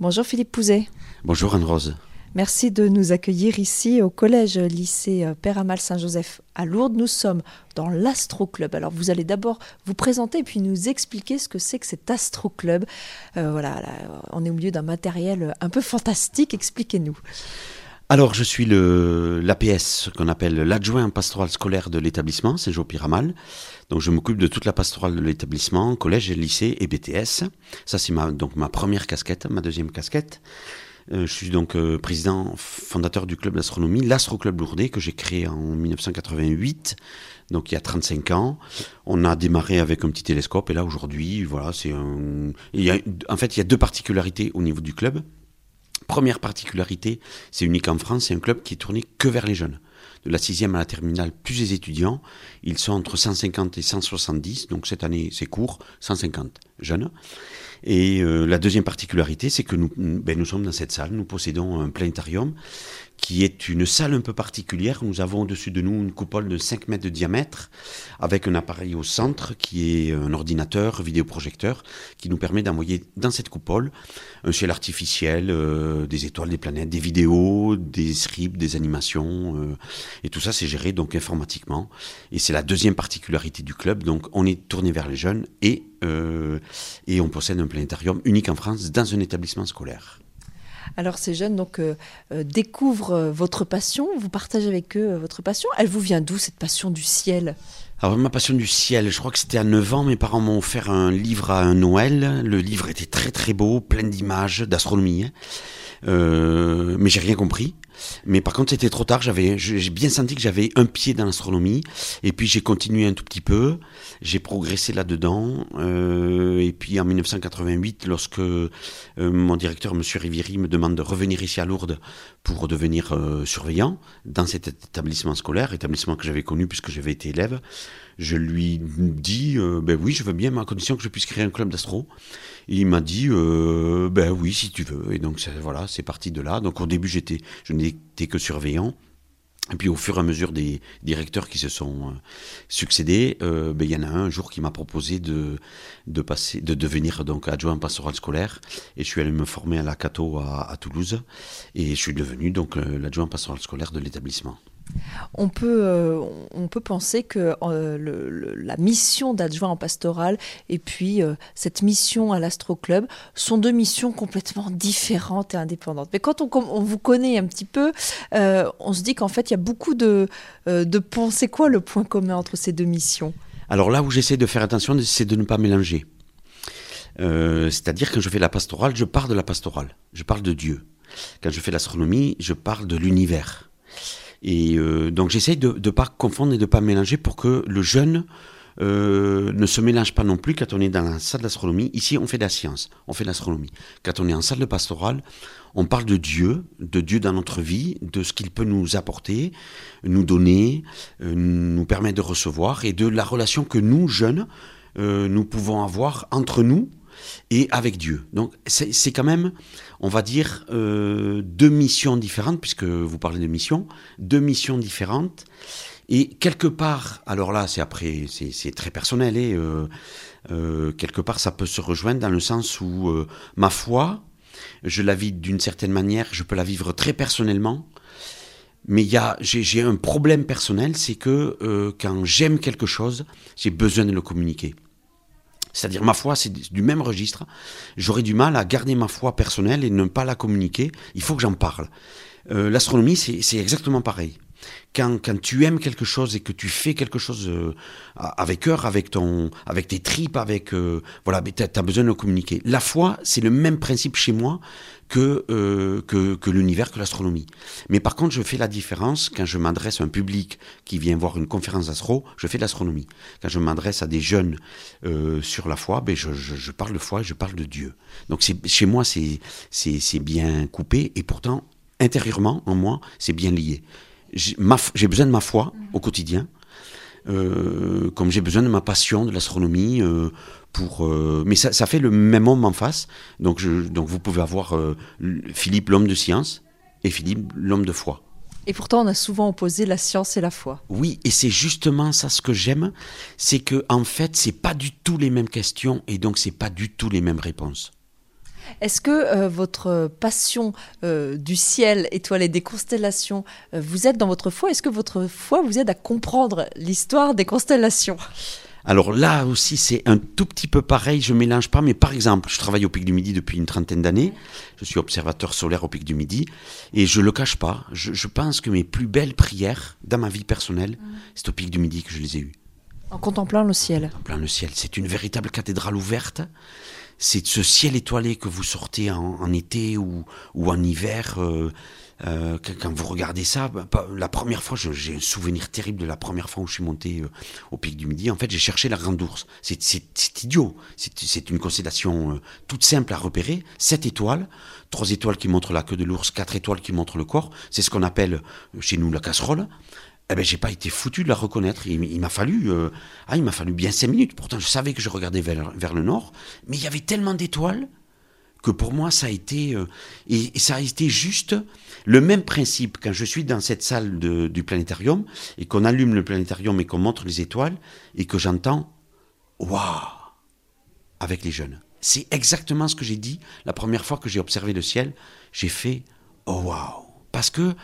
Bonjour Philippe Pouzet. Bonjour Anne-Rose. Merci de nous accueillir ici au collège lycée euh, Père Amal Saint-Joseph à Lourdes. Nous sommes dans l'Astro Club. Alors vous allez d'abord vous présenter et puis nous expliquer ce que c'est que cet Astro Club. Euh, voilà, on est au milieu d'un matériel un peu fantastique. Expliquez-nous. Alors, je suis l'APS, qu'on appelle l'adjoint pastoral scolaire de l'établissement, Saint-Jean-Piramal. Donc, je m'occupe de toute la pastorale de l'établissement, collège, lycée et BTS. Ça, c'est ma, donc ma première casquette, ma deuxième casquette. Euh, je suis donc euh, président fondateur du club d'astronomie, l'Astro Club Lourdes, que j'ai créé en 1988, donc il y a 35 ans. On a démarré avec un petit télescope et là aujourd'hui, voilà, c'est un. En fait, il y a deux particularités au niveau du club. Première particularité, c'est unique en France, c'est un club qui est tourné que vers les jeunes. De la sixième à la terminale, plus les étudiants, ils sont entre 150 et 170, donc cette année c'est court, 150 jeunes. Et euh, la deuxième particularité, c'est que nous, ben, nous sommes dans cette salle, nous possédons un planétarium qui est une salle un peu particulière. Nous avons au-dessus de nous une coupole de 5 mètres de diamètre avec un appareil au centre qui est un ordinateur vidéoprojecteur qui nous permet d'envoyer dans cette coupole un ciel artificiel, euh, des étoiles, des planètes, des vidéos, des scripts, des animations. Euh, et tout ça, c'est géré donc informatiquement. Et c'est la deuxième particularité du club. Donc on est tourné vers les jeunes et, euh, et on possède un planétarium unique en France dans un établissement scolaire. Alors ces jeunes donc euh, euh, découvrent votre passion, vous partagez avec eux votre passion. Elle vous vient d'où cette passion du ciel? Alors ma passion du ciel, je crois que c'était à 9 ans, mes parents m'ont offert un livre à un Noël. Le livre était très très beau, plein d'images, d'astronomie. Hein. Euh, mais j'ai rien compris. Mais par contre, c'était trop tard. J'avais, j'ai bien senti que j'avais un pied dans l'astronomie. Et puis j'ai continué un tout petit peu. J'ai progressé là-dedans. Euh, et puis en 1988, lorsque euh, mon directeur, Monsieur Rivieri, me demande de revenir ici à Lourdes pour devenir euh, surveillant dans cet établissement scolaire, établissement que j'avais connu puisque j'avais été élève, je lui dis, euh, ben oui, je veux bien, mais à condition que je puisse créer un club d'astro. il m'a dit, euh, ben oui, si tu veux. Et donc voilà, c'est parti de là. Donc au début, j'étais, je n'étais que surveillant. Et puis au fur et à mesure des directeurs qui se sont euh, succédés, ben, il y en a un, un jour qui m'a proposé de, de, passer, de devenir donc adjoint pastoral scolaire. Et je suis allé me former à la Cato à, à Toulouse. Et je suis devenu donc l'adjoint pastoral scolaire de l'établissement. On peut, euh, on peut penser que euh, la mission d'adjoint en pastoral et puis euh, cette mission à l'Astro Club sont deux missions complètement différentes et indépendantes. Mais quand on, vous connaît un petit peu, on se dit qu'en fait, il y a beaucoup de, de ponts. C'est quoi le point commun entre ces deux missions? Alors là où j'essaie de faire attention, c'est de ne pas mélanger. C'est-à-dire que quand je fais la pastorale, je parle de la pastorale, je parle de Dieu. Quand je fais l'astronomie, je parle de l'univers. Et euh, donc j'essaye de ne pas confondre et de ne pas mélanger pour que le jeune euh, ne se mélange pas non plus quand on est dans la salle d'astronomie. Ici, on fait de la science, on fait de l'astronomie. Quand on est en salle de pastorale, on parle de Dieu, de Dieu dans notre vie, de ce qu'il peut nous apporter, nous donner, euh, nous permettre de recevoir, et de la relation que nous, jeunes, nous pouvons avoir entre nous et avec Dieu. Donc c'est quand même, on va dire, euh, deux missions différentes, puisque vous parlez de missions, deux missions différentes. Et quelque part, alors là, c'est après, c'est très personnel, et euh, euh, quelque part, ça peut se rejoindre dans le sens où ma foi, je la vis d'une certaine manière, je peux la vivre très personnellement, mais j'ai un problème personnel, c'est que quand j'aime quelque chose, j'ai besoin de le communiquer. C'est-à-dire ma foi, c'est du même registre. J'aurais du mal à garder ma foi personnelle et ne pas la communiquer. Il faut que j'en parle. Euh, l'astronomie, c'est exactement pareil. Quand, tu aimes quelque chose et que tu fais quelque chose euh, avec cœur, avec ton, avec tes tripes, avec euh, voilà, as, besoin de communiquer. La foi, c'est le même principe chez moi que euh, que, l'univers, que l'astronomie. Mais par contre, je fais la différence quand je m'adresse à un public qui vient voir une conférence d'astro, je fais de l'astronomie. Quand je m'adresse à des jeunes sur la foi, ben je, parle de foi et je parle de Dieu. Donc chez moi, c'est bien coupé et pourtant intérieurement en moi, c'est bien lié j'ai besoin de ma foi au quotidien, euh, comme j'ai besoin de ma passion de l'astronomie. Euh, pour, euh, mais ça, ça, fait le même homme en face. Donc, je, donc vous pouvez avoir Philippe l'homme de science et Philippe l'homme de foi. Et pourtant, on a souvent opposé la science et la foi. Oui, et c'est justement ça ce que j'aime, c'est que en fait, c'est pas du tout les mêmes questions et donc c'est pas du tout les mêmes réponses. Est-ce que euh, votre passion euh, du ciel étoilé, des constellations, euh, vous aide dans votre foi? Est-ce que votre foi vous aide à comprendre l'histoire des constellations? Alors là aussi, c'est un tout petit peu pareil, je mélange pas, mais par exemple, je travaille au Pic du Midi depuis une trentaine d'années, je suis observateur solaire au Pic du Midi, et je le cache pas, je, pense que mes plus belles prières dans ma vie personnelle, c'est au Pic du Midi que je les ai eues. En contemplant le ciel. En contemplant le ciel, c'est une véritable cathédrale ouverte, c'est ce ciel étoilé que vous sortez en, été ou, ou, en hiver. Euh, euh, quand vous regardez ça, bah, la première fois, j'ai un souvenir terrible de la première fois où je suis monté euh, au pic du Midi. En fait, j'ai cherché la grande ours. C'est idiot. C'est une constellation toute simple à repérer. Sept étoiles, trois étoiles qui montrent la queue de l'ours, quatre étoiles qui montrent le corps. C'est ce qu'on appelle chez nous la casserole eh ben, j'ai pas été foutu de la reconnaître. Il, m'a fallu, euh, ah, il m'a fallu bien cinq minutes. Pourtant, je savais que je regardais vers, le nord, mais il y avait tellement d'étoiles que pour moi, ça a été, euh, et, ça a été juste le même principe quand je suis dans cette salle du planétarium et qu'on allume le planétarium et qu'on montre les étoiles et que j'entends, waouh, avec les jeunes. C'est exactement ce que j'ai dit la première fois que j'ai observé le ciel. J'ai fait, oh waouh, parce que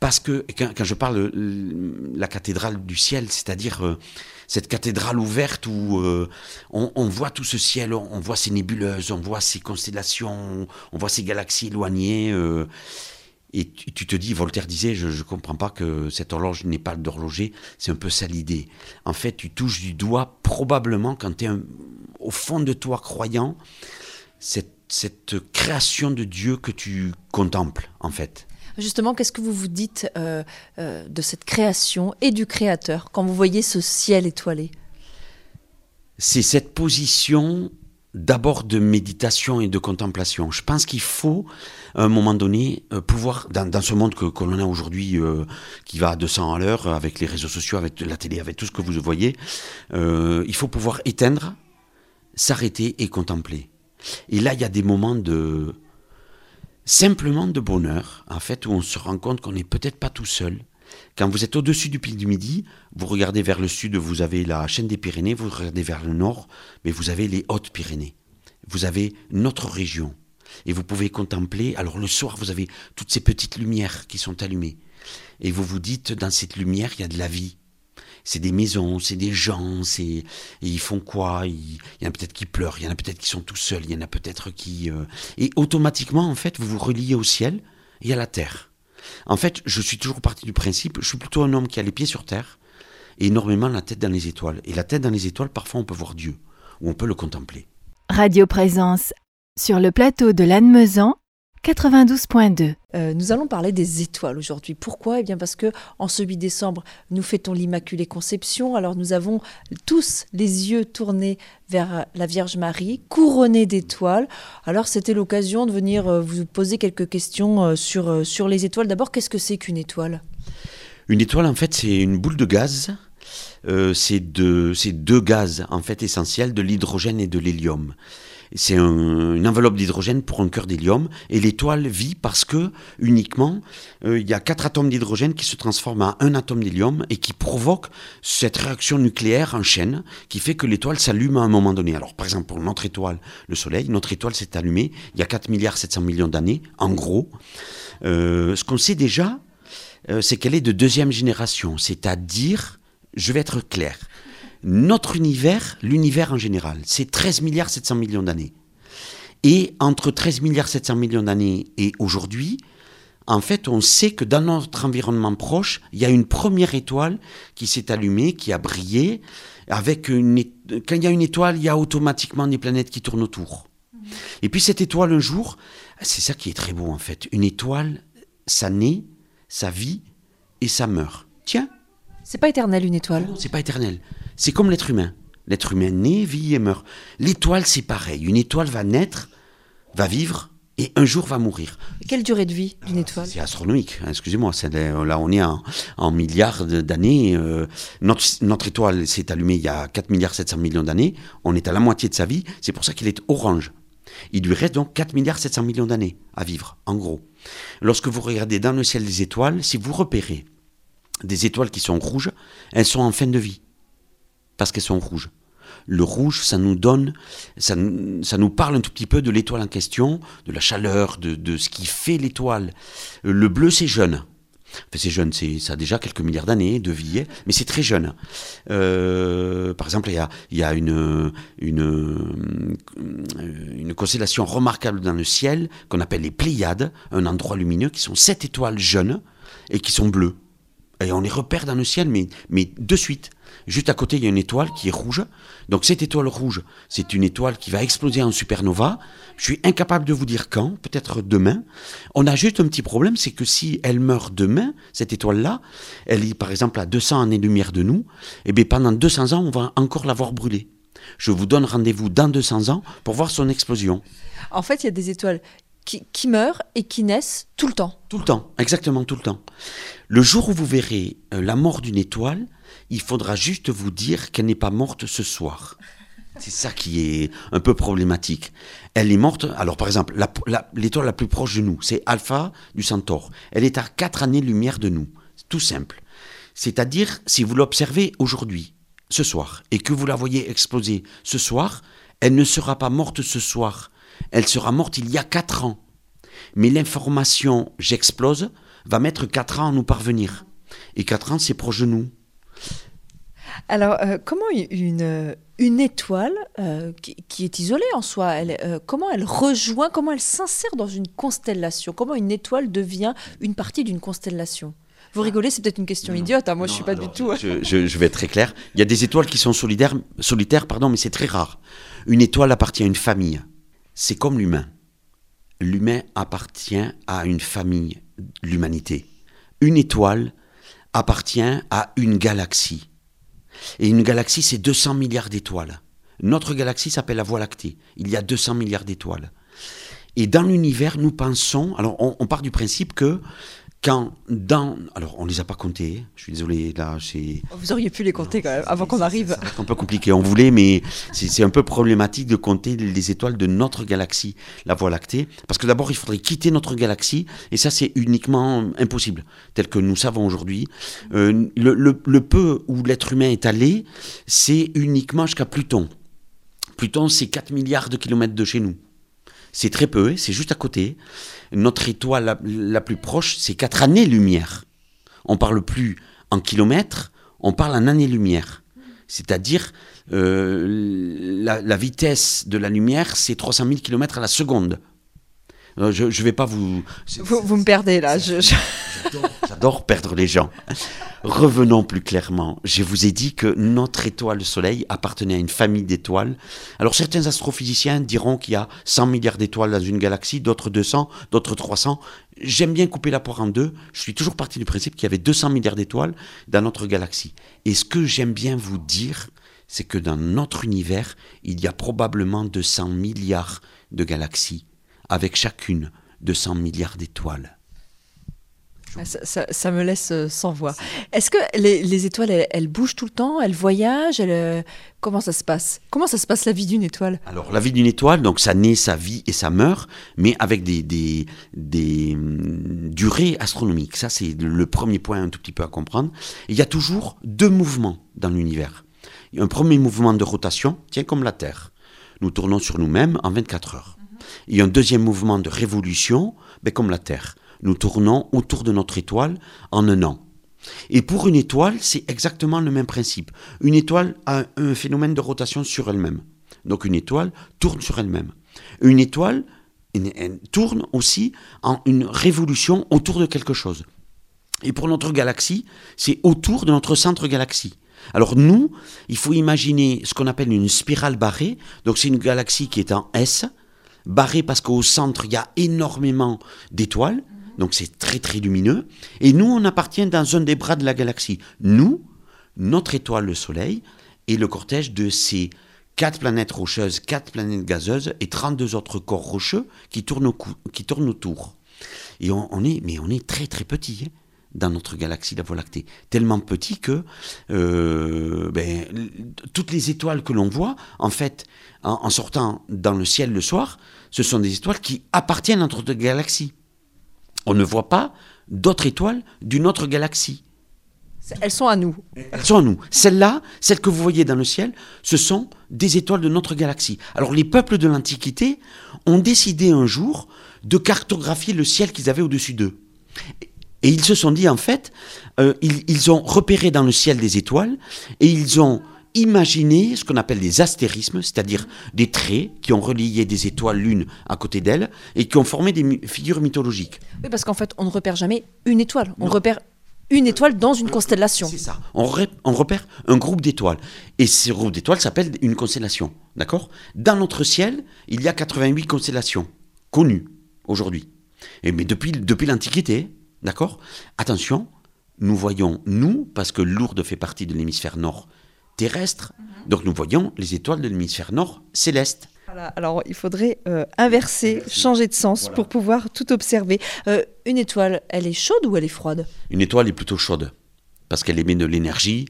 parce que quand, je parle de la cathédrale du ciel, c'est-à-dire euh, cette cathédrale ouverte où euh, on, voit tout ce ciel, on, voit ces nébuleuses, on voit ces constellations, on voit ces galaxies éloignées. Euh, et tu, te dis, Voltaire disait, je ne comprends pas que cette horloge n'est pas d'horloger, c'est un peu ça l'idée. En fait, tu touches du doigt, probablement, quand tu es au fond de toi croyant, cette création de Dieu que tu contemples, en fait. Justement, qu'est-ce que vous vous dites euh, euh, de cette création et du Créateur quand vous voyez ce ciel étoilé? C'est cette position d'abord de méditation et de contemplation. Je pense qu'il faut, à un moment donné, euh, pouvoir, dans, ce monde que, que l'on a aujourd'hui, qui va à 200 à l'heure, avec les réseaux sociaux, avec la télé, avec tout ce que vous voyez, il faut pouvoir éteindre, s'arrêter et contempler. Et là, il y a des moments de, simplement de bonheur, en fait, où on se rend compte qu'on n'est peut-être pas tout seul. Quand vous êtes au-dessus du pic du Midi, vous regardez vers le sud, vous avez la chaîne des Pyrénées, vous regardez vers le nord, mais vous avez les Hautes-Pyrénées. Vous avez notre région. Et vous pouvez contempler, alors le soir, vous avez toutes ces petites lumières qui sont allumées. Et vous vous dites, dans cette lumière, il y a de la vie c'est des maisons, c'est des gens, c'est ils font quoi? Il, y en a peut-être qui pleurent, il y en a peut-être qui sont tout seuls, il y en a peut-être qui euh, et automatiquement en fait vous vous reliez au ciel et à la terre. En fait, je suis toujours parti du principe, je suis plutôt un homme qui a les pieds sur terre et énormément la tête dans les étoiles. Et la tête dans les étoiles, parfois on peut voir Dieu ou on peut le contempler. Radio Présence sur le plateau de l'Anne-Mezan 92.2. Euh, nous allons parler des étoiles aujourd'hui. Pourquoi? Eh bien parce que en ce 8 décembre, nous fêtons l'Immaculée Conception. Alors nous avons tous les yeux tournés vers la Vierge Marie, couronnée d'étoiles. Alors c'était l'occasion de venir euh, vous poser quelques questions euh, sur, sur les étoiles. D'abord, qu'est-ce que c'est qu'une étoile? Une étoile, en fait, c'est une boule de gaz. c'est deux, deux gaz en fait essentiels, de l'hydrogène et de l'hélium c'est une enveloppe d'hydrogène pour un cœur d'hélium. Et l'étoile vit parce que uniquement euh, il y a quatre atomes d'hydrogène qui se transforment en un atome d'hélium et qui provoquent cette réaction nucléaire en chaîne qui fait que l'étoile s'allume à un moment donné. Alors par exemple pour notre étoile, le Soleil, notre étoile s'est allumée il y a 4 milliards 700 millions d'années, en gros. Euh, ce qu'on sait déjà, euh, c'est qu'elle est de deuxième génération, c'est-à-dire, je vais être clair, notre univers, l'univers en général, c'est 13 milliards 700 millions d'années. Et entre 13 milliards 700 millions d'années et aujourd'hui, en fait, on sait que dans notre environnement proche, il y a une première étoile qui s'est allumée, qui a brillé. Avec une, quand il y a une étoile, il y a automatiquement des planètes qui tournent autour. Et puis cette étoile, un jour, c'est ça qui est très beau en fait. Une étoile, ça naît, ça vit et ça meurt. Tiens. C'est pas éternel une étoile? Non, c'est pas éternel. C'est comme l'être humain. L'être humain naît, vit et meurt. L'étoile, c'est pareil. Une étoile va naître, va vivre, et un jour va mourir. Quelle durée de vie d'une étoile C'est astronomique, hein, excusez-moi. Là, on est en, milliards d'années. Euh, notre, notre, étoile s'est allumée il y a 4 milliards 700 millions d'années. On est à la moitié de sa vie. C'est pour ça qu'il est orange. Il lui reste donc 4 milliards 700 millions d'années à vivre, en gros. Lorsque vous regardez dans le ciel des étoiles, si vous repérez des étoiles qui sont rouges, elles sont en fin de vie parce qu'elles sont rouges. Le rouge, ça nous donne, ça, ça nous parle un tout petit peu de l'étoile en question, de la chaleur, de, de ce qui fait l'étoile. Le bleu, c'est jeune. C'est jeune, c'est, ça a déjà quelques milliards d'années de vie, mais c'est très jeune. Euh, par exemple, il y a, y a une, une, une constellation remarquable dans le ciel qu'on appelle les Pléiades, un endroit lumineux qui sont sept étoiles jeunes et qui sont bleues. Et on les repère dans le ciel, mais, mais de suite. Juste à côté, il y a une étoile qui est rouge. Donc cette étoile rouge, c'est une étoile qui va exploser en supernova. Je suis incapable de vous dire quand, peut-être demain. On a juste un petit problème, c'est que si elle meurt demain, cette étoile-là, elle est par exemple à 200 années-lumière de nous, et eh bien pendant 200 ans, on va encore l'avoir brûlée. Je vous donne rendez-vous dans 200 ans pour voir son explosion. En fait, il y a des étoiles qui, qui, meurent et qui naissent tout le temps. Tout le temps, exactement tout le temps. Le jour où vous verrez euh, la mort d'une étoile, il faudra juste vous dire qu'elle n'est pas morte ce soir. C'est ça qui est un peu problématique. Elle est morte. Alors, par exemple, l'étoile la, plus proche de nous, c'est Alpha du Centaure. Elle est à 4 années-lumière de nous. Tout simple. C'est-à-dire, si vous l'observez aujourd'hui, ce soir, et que vous la voyez exploser ce soir, elle ne sera pas morte ce soir. Elle sera morte il y a 4 ans. Mais l'information j'explose va mettre 4 ans à nous parvenir. Et 4 ans, c'est proche de nous. Alors, euh, comment une, une étoile euh, qui, est isolée en soi, elle, euh, comment elle rejoint, comment elle s'insère dans une constellation? Comment une étoile devient une partie d'une constellation? Vous rigolez, c'est peut-être une question idiote. Hein, moi, je je suis pas du tout. Je, je, vais être très clair. Il y a des étoiles qui sont solidaires, solitaires, pardon, mais c'est très rare. Une étoile appartient à une famille. C'est comme l'humain. L'humain appartient à une famille, l'humanité. Une étoile appartient à une galaxie. Et une galaxie, c'est 200 milliards d'étoiles. Notre galaxie s'appelle la Voie lactée. Il y a 200 milliards d'étoiles. Et dans l'univers, nous pensons, alors on, part du principe que quand dans... Alors, on ne les a pas comptés, je suis désolé, là, c'est... Vous auriez pu les compter quand même, avant qu'on arrive. C'est un peu compliqué, on voulait, mais c'est un peu problématique de compter les étoiles de notre galaxie, la Voie lactée, parce que d'abord, il faudrait quitter notre galaxie, et ça, c'est uniquement impossible, tel que nous savons aujourd'hui. Euh, le, le peu où l'être humain est allé, c'est uniquement jusqu'à Pluton. Pluton, c'est 4 milliards de kilomètres de chez nous. C'est très peu, hein, c'est juste à côté. Notre étoile la, plus proche, c'est 4 années-lumière. On parle plus en kilomètres, on parle en années-lumière. C'est-à-dire, euh, la, vitesse de la lumière, c'est 300 000 km à la seconde. Euh, je ne vais pas vous... Vous, me perdez là. J'adore perdre les gens. Revenons plus clairement. Je vous ai dit que notre étoile, le Soleil, appartenait à une famille d'étoiles. Alors certains astrophysiciens diront qu'il y a 100 milliards d'étoiles dans une galaxie, d'autres 200, d'autres 300. J'aime bien couper la poire en deux. Je suis toujours parti du principe qu'il y avait 200 milliards d'étoiles dans notre galaxie. Et ce que j'aime bien vous dire, c'est que dans notre univers, il y a probablement 200 milliards de galaxies, avec chacune 200 milliards d'étoiles. Ah, ça, me laisse euh, sans voix. Est-ce que les, étoiles, elles, bougent tout le temps Elles voyagent euh, Comment ça se passe? Comment ça se passe la vie d'une étoile? Alors la vie d'une étoile, donc ça naît, ça vit et ça meurt, mais avec des, des, hum, durées astronomiques. Ça c'est le premier point un tout petit peu à comprendre. il y a toujours deux mouvements dans l'univers. Un premier mouvement de rotation, tiens comme la Terre. Nous tournons sur nous-mêmes en 24 heures. Il y a un deuxième mouvement de révolution, ben, comme la Terre nous tournons autour de notre étoile en un an. Et pour une étoile, c'est exactement le même principe. Une étoile a un phénomène de rotation sur elle-même. Donc une étoile tourne sur elle-même. Une étoile tourne aussi en une révolution autour de quelque chose. Et pour notre galaxie, c'est autour de notre centre galaxie. Alors nous, il faut imaginer ce qu'on appelle une spirale barrée. Donc c'est une galaxie qui est en S, barrée parce qu'au centre, il y a énormément d'étoiles donc c'est très très lumineux. Et nous, on appartient dans un des bras de la galaxie. Nous, notre étoile, le Soleil, est le cortège de ces quatre planètes rocheuses, quatre planètes gazeuses et 32 autres corps rocheux qui tournent, qui autour. Et on, est, mais on est très très petit. Hein, dans notre galaxie, la Voie lactée. Tellement petit que euh, ben, toutes les étoiles que l'on voit, en fait, en, sortant dans le ciel le soir, ce sont des étoiles qui appartiennent à notre galaxie on ne voit pas d'autres étoiles d'une autre galaxie. Elles sont à nous. Elles sont à nous. Celles-là, celles que vous voyez dans le ciel, ce sont des étoiles de notre galaxie. Alors les peuples de l'Antiquité ont décidé un jour de cartographier le ciel qu'ils avaient au-dessus d'eux. Et ils se sont dit, en fait, euh, ils, ils ont repéré dans le ciel des étoiles et ils ont imaginé ce qu'on appelle des astérismes, c'est-à-dire des traits qui ont relié des étoiles l'une à côté d'elle et qui ont formé des mi- figures mythologiques. Oui, parce qu'en fait, on ne repère jamais une étoile. On repère une étoile dans une constellation. C'est ça. On, repère un groupe d'étoiles. Et ce groupe d'étoiles s'appelle une constellation. D'accord? Dans notre ciel, il y a 88 constellations connues aujourd'hui. Et mais depuis, depuis l'Antiquité, d'accord? Attention, nous voyons, nous, parce que Lourdes fait partie de l'hémisphère nord terrestre, donc nous voyons les étoiles de l'hémisphère nord céleste. Voilà, alors il faudrait euh, inverser, changer de sens pour pouvoir tout observer. Euh, une étoile, elle est chaude ou elle est froide? Une étoile est plutôt chaude parce qu'elle émet de l'énergie.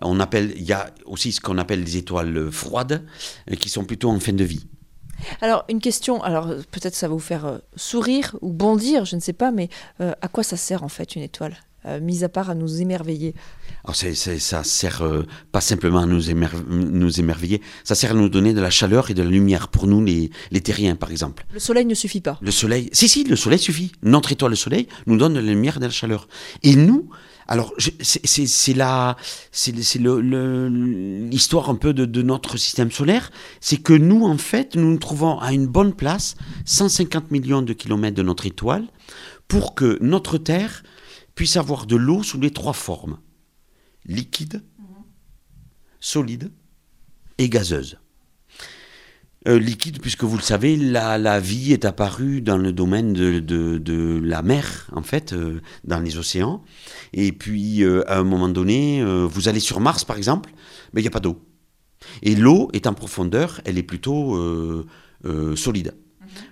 On appelle, il y a aussi ce qu'on appelle des étoiles froides euh, qui sont plutôt en fin de vie. Alors une question, alors peut-être ça va vous faire sourire ou bondir, je ne sais pas, mais euh, à quoi ça sert en fait une étoile? Mis à part à nous émerveiller. Alors c'est, c'est- ça sert euh, pas simplement à nous, émer- nous émerveiller, ça sert à nous donner de la chaleur et de la lumière pour nous les, les terriens par exemple. Le soleil ne suffit pas. Le soleil, si si, le soleil suffit. Notre étoile, le soleil, nous donne de la lumière et de la chaleur. Et nous, alors c'est, la, c'est, l'histoire un peu de, de notre système solaire, c'est que nous en fait, nous nous trouvons à une bonne place, 150 millions de kilomètres de notre étoile, pour que notre Terre puisse avoir de l'eau sous les trois formes liquide, solide et gazeuse. Euh, liquide, puisque vous le savez, la, vie est apparue dans le domaine de, la mer, en fait, euh, dans les océans. Et puis, euh, à un moment donné, vous allez sur Mars, par exemple, mais il n'y a pas d'eau. Et l'eau est en profondeur, elle est plutôt solide.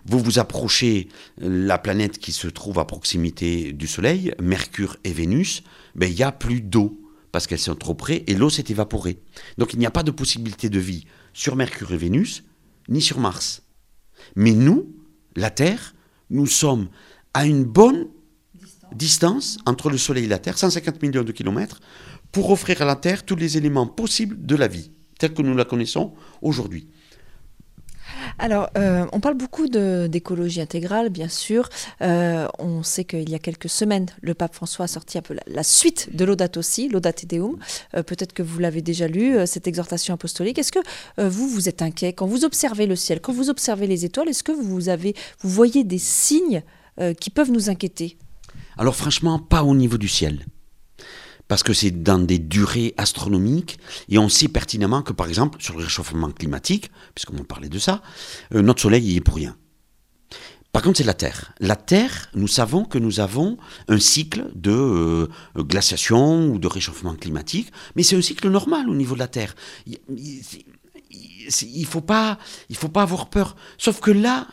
Vous vous approchez euh, la planète qui se trouve à proximité du Soleil, Mercure et Vénus, ben, il n'y a plus d'eau parce qu'elles sont trop près et l'eau s'est évaporée. Donc il n'y a pas de possibilité de vie sur Mercure et Vénus, ni sur Mars. Mais nous, la Terre, nous sommes à une bonne distance entre le Soleil et la Terre, 150 millions de kilomètres, pour offrir à la Terre tous les éléments possibles de la vie, telle que nous la connaissons aujourd'hui. Alors, euh, on parle beaucoup d'écologie intégrale, bien sûr. Euh, on sait qu'il y a quelques semaines, le pape François a sorti la, suite de Laudato Si, Laudate Deum. Euh, Peut-être que vous l'avez déjà lu, cette exhortation apostolique. Est-ce que vous, vous êtes inquiet? Quand vous observez le ciel, quand vous observez les étoiles Est-ce que vous, avez, vous voyez des signes qui peuvent nous inquiéter? Alors franchement, pas au niveau du ciel. Parce que c'est dans des durées astronomiques, et on sait pertinemment que, par exemple, sur le réchauffement climatique, puisqu'on parlait de ça, euh, notre Soleil y est pour rien. Par contre, c'est la Terre. La Terre, nous savons que nous avons un cycle de euh, glaciation ou de réchauffement climatique, mais c'est un cycle normal au niveau de la Terre. Il ne il faut pas avoir peur. Sauf que là,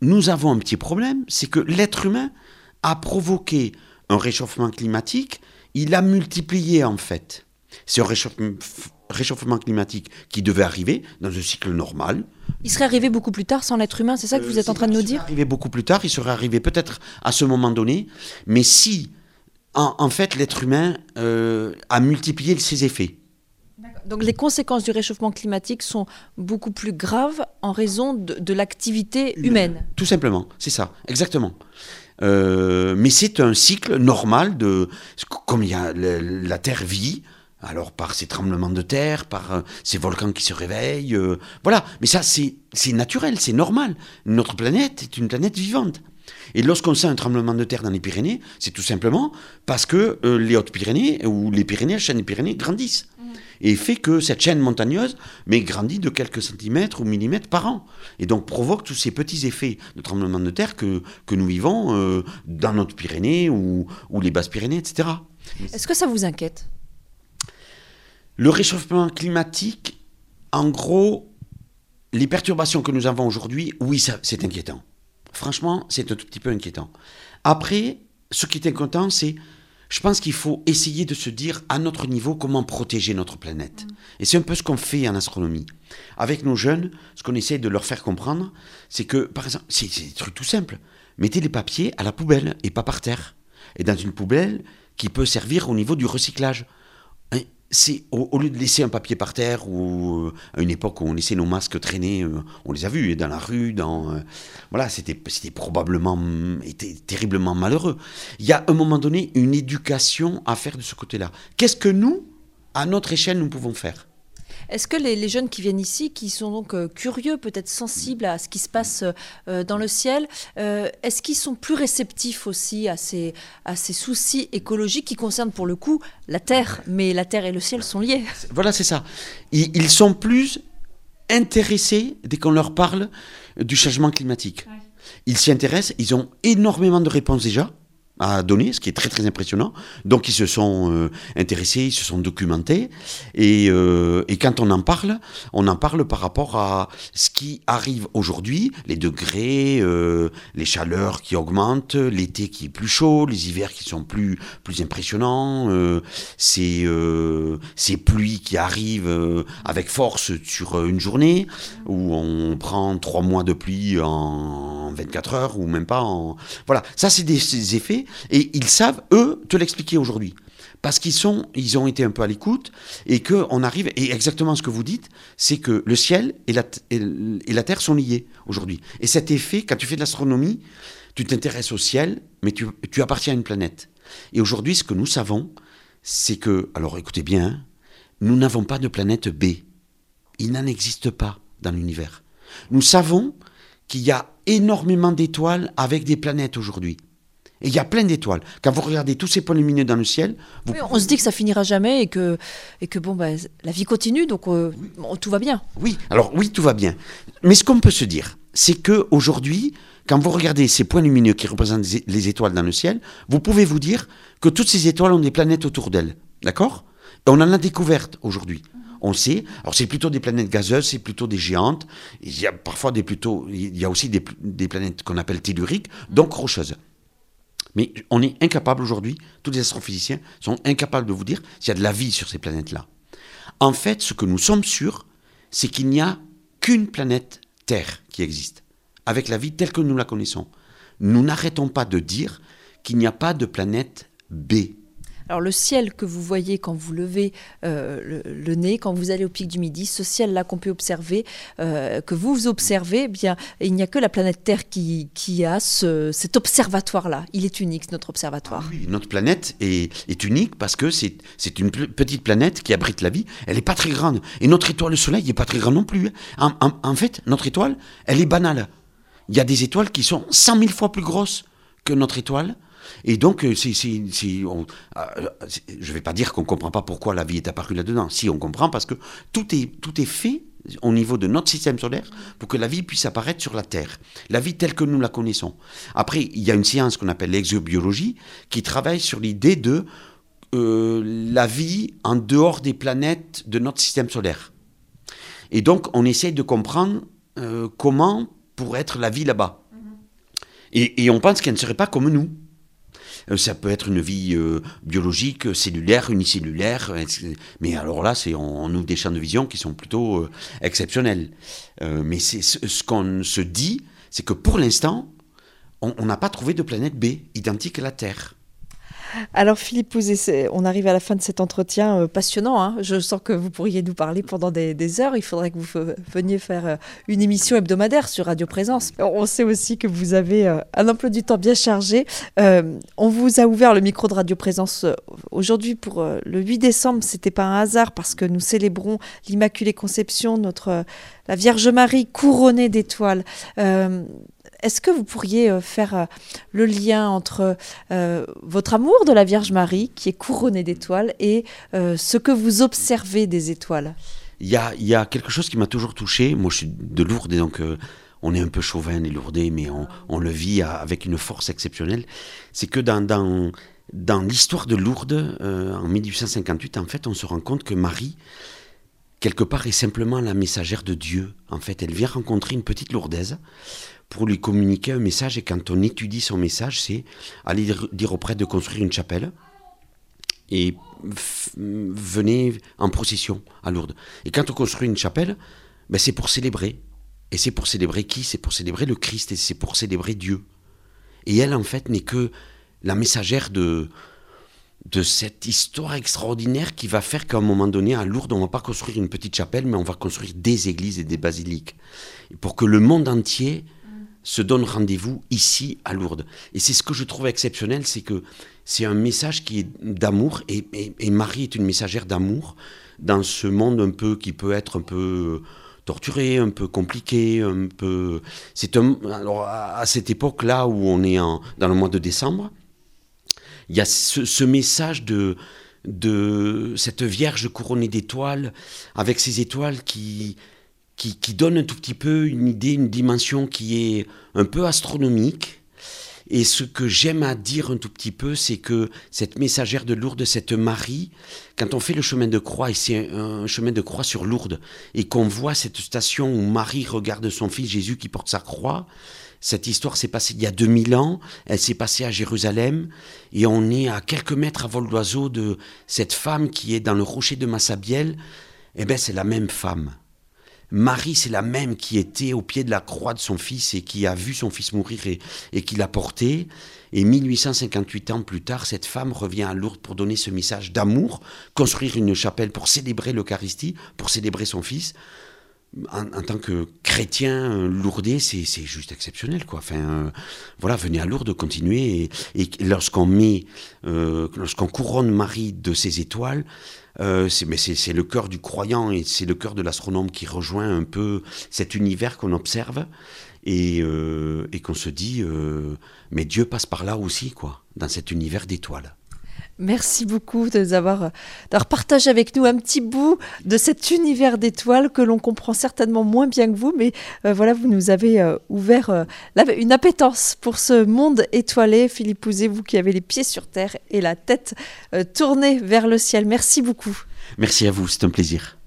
nous avons un petit problème, c'est que l'être humain a provoqué un réchauffement climatique, il a multiplié en fait. C'est un réchauffement, réchauffement climatique qui devait arriver dans un cycle normal. Il serait arrivé beaucoup plus tard sans l'être humain, c'est ça que vous êtes en train de nous Il serait dire arrivé beaucoup plus tard, il serait arrivé peut-être à ce moment donné, mais si en, en fait l'être humain euh, a multiplié ses effets. Donc les conséquences du réchauffement climatique sont beaucoup plus graves en raison de, de l'activité humaine. Tout simplement, c'est ça, exactement. Euh, mais c'est un cycle normal de comme la Terre vit. Alors par ces tremblements de terre, par euh, ces volcans qui se réveillent, euh, voilà. Mais ça c'est naturel, c'est normal. Notre planète est une planète vivante. Et lorsqu'on sent un tremblement de terre dans les Pyrénées, c'est tout simplement parce que euh, les Hautes-Pyrénées ou les Pyrénées, la chaîne des Pyrénées grandissent. Et fait que cette chaîne montagneuse mais grandit de quelques centimètres ou millimètres par an. Et donc provoque tous ces petits effets de tremblement de terre que, que nous vivons euh, dans notre Pyrénées ou, ou les Basses Pyrénées, etc. Est-ce que ça vous inquiète? Le réchauffement climatique, en gros, les perturbations que nous avons aujourd'hui, oui, c'est inquiétant. Franchement, c'est un tout petit peu inquiétant. Après, ce qui est inquiétant, c'est, je pense qu'il faut essayer de se dire à notre niveau comment protéger notre planète. Et c'est un peu ce qu'on fait en astronomie. Avec nos jeunes, ce qu'on essaie de leur faire comprendre, c'est que, par exemple, c'est des trucs tout simples. Mettez les papiers à la poubelle et pas par terre. Et dans une poubelle qui peut servir au niveau du recyclage. Hein, c'est au, lieu de laisser un papier par terre ou euh, à une époque où on laissait nos masques traîner, euh, on les a vus dans la rue, dans euh, voilà, c'était c'était probablement était terriblement malheureux. Il y a à un moment donné une éducation à faire de ce côté-là. Qu'est-ce que nous, à notre échelle, nous pouvons faire? Est-ce que les, jeunes qui viennent ici, qui sont donc euh, curieux, peut-être sensibles à ce qui se passe euh, dans le ciel, euh, est-ce qu'ils sont plus réceptifs aussi à ces, à ces soucis écologiques qui concernent pour le coup la Terre Mais la Terre et le ciel sont liés? Voilà, c'est ça. Ils, sont plus intéressés dès qu'on leur parle du changement climatique. Ils s'y intéressent, ils ont énormément de réponses déjà à donner, ce qui est très très impressionnant. Donc ils se sont euh, intéressés, ils se sont documentés, et, euh, et, quand on en parle, on en parle par rapport à ce qui arrive aujourd'hui, les degrés, euh, les chaleurs qui augmentent, l'été qui est plus chaud, les hivers qui sont plus plus impressionnants, ces, ces pluies qui arrivent avec force sur une journée, où on prend trois mois de pluie en 24 heures ou même pas. Voilà, ça c'est des effets et ils savent, eux, te l'expliquer aujourd'hui. Parce qu'ils sont, ils ont été un peu à l'écoute et qu'on arrive, et exactement ce que vous dites, c'est que le ciel et la, terre sont liés aujourd'hui. Et cet effet, quand tu fais de l'astronomie, tu t'intéresses au ciel, mais tu, tu, appartiens à une planète. Et aujourd'hui, ce que nous savons, c'est que, alors écoutez bien, hein, nous n'avons pas de planète B. Il n'en existe pas dans l'univers. Nous savons qu'il y a énormément d'étoiles avec des planètes aujourd'hui. Et il y a plein d'étoiles. Quand vous regardez tous ces points lumineux dans le ciel, on se dit que ça finira jamais et que, et que bon, bah, la vie continue, donc euh, tout va bien. Oui, alors oui, tout va bien. Mais ce qu'on peut se dire, c'est que aujourd'hui, quand vous regardez ces points lumineux qui représentent les étoiles dans le ciel, vous pouvez vous dire que toutes ces étoiles ont des planètes autour d'elles. D'accord? Et on en a découvertes aujourd'hui. On sait. Alors c'est plutôt des planètes gazeuses, c'est plutôt des géantes. Il y a parfois des plutôt, il y a aussi des, des planètes qu'on appelle telluriques, donc rocheuses. Mais on est incapable aujourd'hui, tous les astrophysiciens sont incapables de vous dire s'il y a de la vie sur ces planètes-là. En fait, ce que nous sommes sûrs, c'est qu'il n'y a qu'une planète Terre qui existe, avec la vie telle que nous la connaissons. Nous n'arrêtons pas de dire qu'il n'y a pas de planète B. Alors le ciel que vous voyez quand vous levez euh, le, nez, quand vous allez au pic du midi, ce ciel-là qu'on peut observer, euh, que vous observez, eh bien il n'y a que la planète Terre qui, a cet observatoire-là. Il est unique, notre observatoire. Ah oui, notre planète est, unique parce que c'est une petite planète qui abrite la vie. Elle n'est pas très grande. Et notre étoile, le Soleil, n'est pas très grand non plus. Hein. En, en fait, notre étoile, elle est banale. Il y a des étoiles qui sont 100 000 fois plus grosses que notre étoile. Et donc, euh, si, si, si on, euh, je ne vais pas dire qu'on ne comprend pas pourquoi la vie est apparue là-dedans. Si, on comprend parce que tout est, tout est fait au niveau de notre système solaire pour que la vie puisse apparaître sur la Terre. La vie telle que nous la connaissons. Après, il y a une science qu'on appelle l'exobiologie qui travaille sur l'idée de euh, la vie en dehors des planètes de notre système solaire. Et donc, on essaye de comprendre comment pourrait être la vie là-bas. Et, et on pense qu'elle ne serait pas comme nous. Euh, ça peut être une vie euh, biologique, cellulaire, unicellulaire, mais alors là, c'est on, ouvre des champs de vision qui sont plutôt euh, exceptionnels. mais c'est ce qu'on se dit, c'est que pour l'instant, on n'a pas trouvé de planète B identique à la Terre. Alors Philippe on arrive à la fin de cet entretien euh, passionnant. Hein. Je sens que vous pourriez nous parler pendant des, heures. Il faudrait que vous veniez faire euh, une émission hebdomadaire sur Radio Présence. On sait aussi que vous avez euh, un emploi du temps bien chargé. on vous a ouvert le micro de Radio Présence aujourd'hui pour le 8 décembre. C'était pas un hasard parce que nous célébrons l'Immaculée Conception, notre la Vierge Marie couronnée d'étoiles. Est-ce que vous pourriez euh, faire euh, le lien entre euh, votre amour de la Vierge Marie, qui est couronnée d'étoiles, et ce que vous observez des étoiles? Il y a, quelque chose qui m'a toujours touché. Moi, je suis de Lourdes, et donc on est un peu chauvin, les Lourdais, mais on, le vit avec une force exceptionnelle. C'est que dans, dans, dans l'histoire de Lourdes, en 1858, en fait, on se rend compte que Marie, quelque part, est simplement la messagère de Dieu. En fait, elle vient rencontrer une petite Lourdaise pour lui communiquer un message. Et quand on étudie son message, c'est aller dire au prêtre de construire une chapelle et venez en procession à Lourdes. Et quand on construit une chapelle, ben c'est pour célébrer. Et c'est pour célébrer qui? C'est pour célébrer le Christ et c'est pour célébrer Dieu. Et elle, en fait, n'est que la messagère de, de cette histoire extraordinaire qui va faire qu'à un moment donné, à Lourdes, on va pas construire une petite chapelle, mais on va construire des églises et des basiliques. Pour que le monde entier se donne rendez-vous ici à Lourdes. Et c'est ce que je trouve exceptionnel, c'est que c'est un message qui est d'amour, et, Marie est une messagère d'amour dans ce monde un peu qui peut être un peu torturé, un peu compliqué, un peu. C'est alors à cette époque-là où on est en, dans le mois de décembre, il y a ce, message de de cette Vierge couronnée d'étoiles, avec ces étoiles qui, qui, qui donnent un tout petit peu une idée, une dimension qui est un peu astronomique, et ce que j'aime à dire un tout petit peu, c'est que cette messagère de Lourdes, cette Marie, quand on fait le chemin de croix, et c'est un chemin de croix sur Lourdes, et qu'on voit cette station où Marie regarde son fils Jésus qui porte sa croix, cette histoire s'est passée il y a 2000 ans, elle s'est passée à Jérusalem, et on est à quelques mètres à vol d'oiseau de cette femme qui est dans le rocher de Massabielle, eh bien c'est la même femme. Marie, c'est la même qui était au pied de la croix de son fils et qui a vu son fils mourir et, qui l'a porté. Et 1858 ans plus tard, cette femme revient à Lourdes pour donner ce message d'amour, construire une chapelle pour célébrer l'Eucharistie, pour célébrer son fils. En, tant que chrétien euh, lourdais, c'est juste exceptionnel, quoi. Enfin, euh, voilà, venez à Lourdes, continuez. Et, lorsqu'on met, euh, lorsqu'on couronne Marie de ses étoiles, euh, c'est le cœur du croyant et c'est le cœur de l'astronome qui rejoint un peu cet univers qu'on observe et, euh, et qu'on se dit, euh, mais Dieu passe par là aussi, quoi, dans cet univers d'étoiles. Merci beaucoup d'avoir partagé avec nous un petit bout de cet univers d'étoiles que l'on comprend certainement moins bien que vous, mais voilà, vous nous avez ouvert une appétence pour ce monde étoilé. Philippe Pouzet, vous qui avez les pieds sur terre et la tête tournée vers le ciel. Merci beaucoup. Merci à vous, c'est un plaisir.